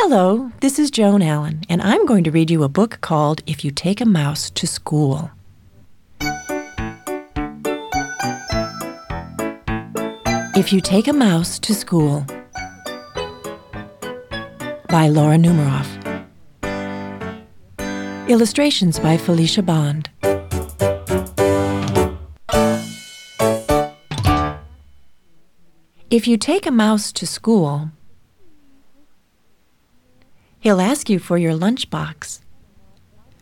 Hello, this is Joan Allen, and I'm going to read you a book called If You Take a Mouse to School. If You Take a Mouse to School by Laura Numeroff. Illustrations by Felicia Bond. If you take a mouse to school, he'll ask you for your lunchbox.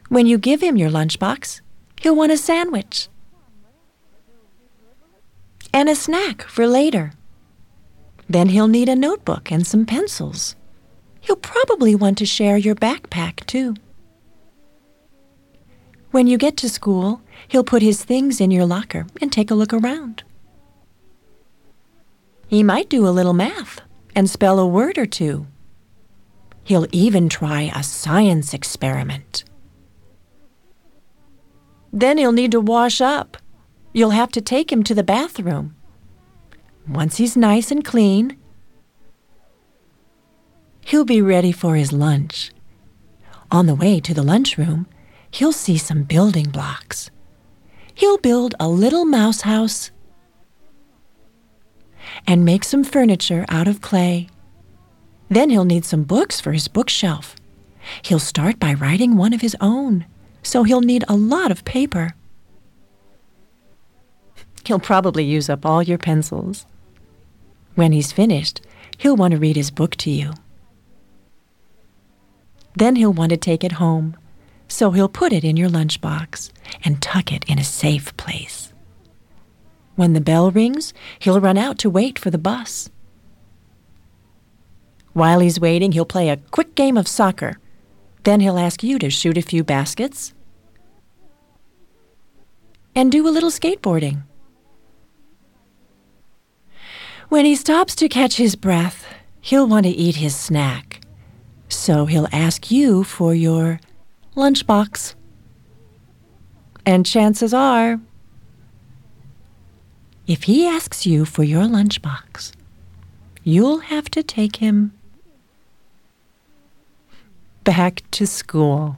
When you give him your lunchbox, he'll want a sandwich and a snack for later. Then he'll need a notebook and some pencils. He'll probably want to share your backpack, too. When you get to school, he'll put his things in your locker and take a look around. He might do a little math and spell a word or two. He'll even try a science experiment. Then he'll need to wash up. You'll have to take him to the bathroom. Once he's nice and clean, he'll be ready for his lunch. On the way to the lunchroom, he'll see some building blocks. He'll build a little mouse house and make some furniture out of clay. Then he'll need some books for his bookshelf. He'll start by writing one of his own, so he'll need a lot of paper. He'll probably use up all your pencils. When he's finished, he'll want to read his book to you. Then he'll want to take it home so he'll put it in your lunchbox and tuck it in a safe place. When the bell rings, he'll run out to wait for the bus. While he's waiting, he'll play a quick game of soccer. Then he'll ask you to shoot a few baskets and do a little skateboarding. When he stops to catch his breath, he'll want to eat his snack. So he'll ask you for your lunchbox. And chances are, if he asks you for your lunchbox, you'll have to take him back to school.